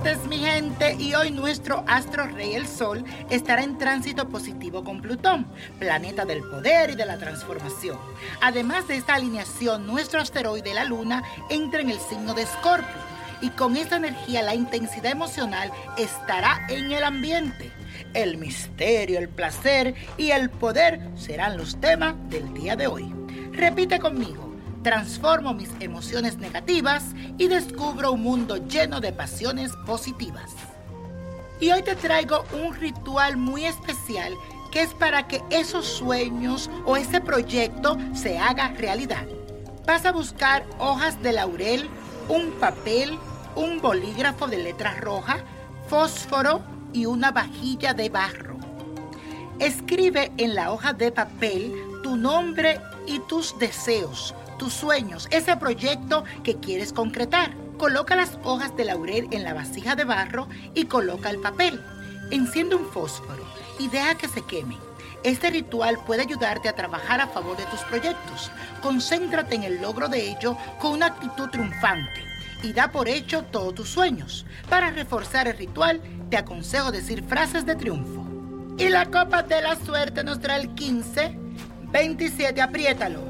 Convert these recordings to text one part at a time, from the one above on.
Martes, mi gente. Y hoy nuestro astro rey, el Sol, estará en tránsito positivo con Plutón, planeta del poder y de la transformación. Además de esta alineación, nuestro asteroide, la Luna, entra en el signo de Escorpio. Y con esta energía, la intensidad emocional estará en el ambiente. El misterio, el placer y el poder serán los temas del día de hoy. Repite conmigo transformo mis emociones negativas y descubro un mundo lleno de pasiones positivas. Y hoy te traigo un ritual muy especial que es para que esos sueños o ese proyecto se haga realidad. Vas a buscar hojas de laurel, un papel, un bolígrafo de letra roja, fósforo y una vajilla de barro. Escribe en la hoja de papel tu nombre y tus deseos, tus sueños, ese proyecto que quieres concretar. Coloca las hojas de laurel en la vasija de barro y coloca el papel. Enciende un fósforo y deja que se queme. Este ritual puede ayudarte a trabajar a favor de tus proyectos. Concéntrate en el logro de ello con una actitud triunfante y da por hecho todos tus sueños. Para reforzar el ritual, te aconsejo decir frases de triunfo. Y la copa de la suerte nos trae el 15, 27, apriétalo,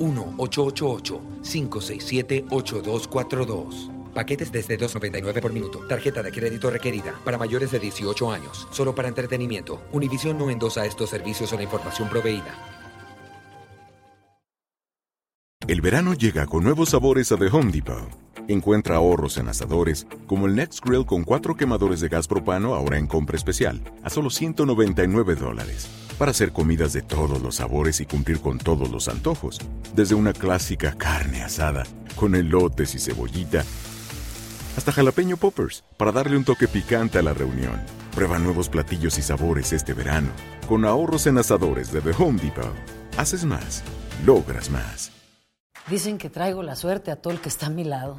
1-888-567-8242. Paquetes desde 2.99 por minuto. Tarjeta de crédito requerida para mayores de 18 años. Solo para entretenimiento. Univision no endosa estos servicios o la información proveída. El verano llega con nuevos sabores a The Home Depot. Encuentra ahorros en asadores, como el Next Grill con cuatro quemadores de gas propano ahora en compra especial, a solo 199 dólares. Para hacer comidas de todos los sabores y cumplir con todos los antojos. Desde una clásica carne asada, con elotes y cebollita, hasta jalapeño poppers, para darle un toque picante a la reunión. Prueba nuevos platillos y sabores este verano, con ahorros en asadores de The Home Depot. Haces más, logras más. Dicen que traigo la suerte a todo el que está a mi lado.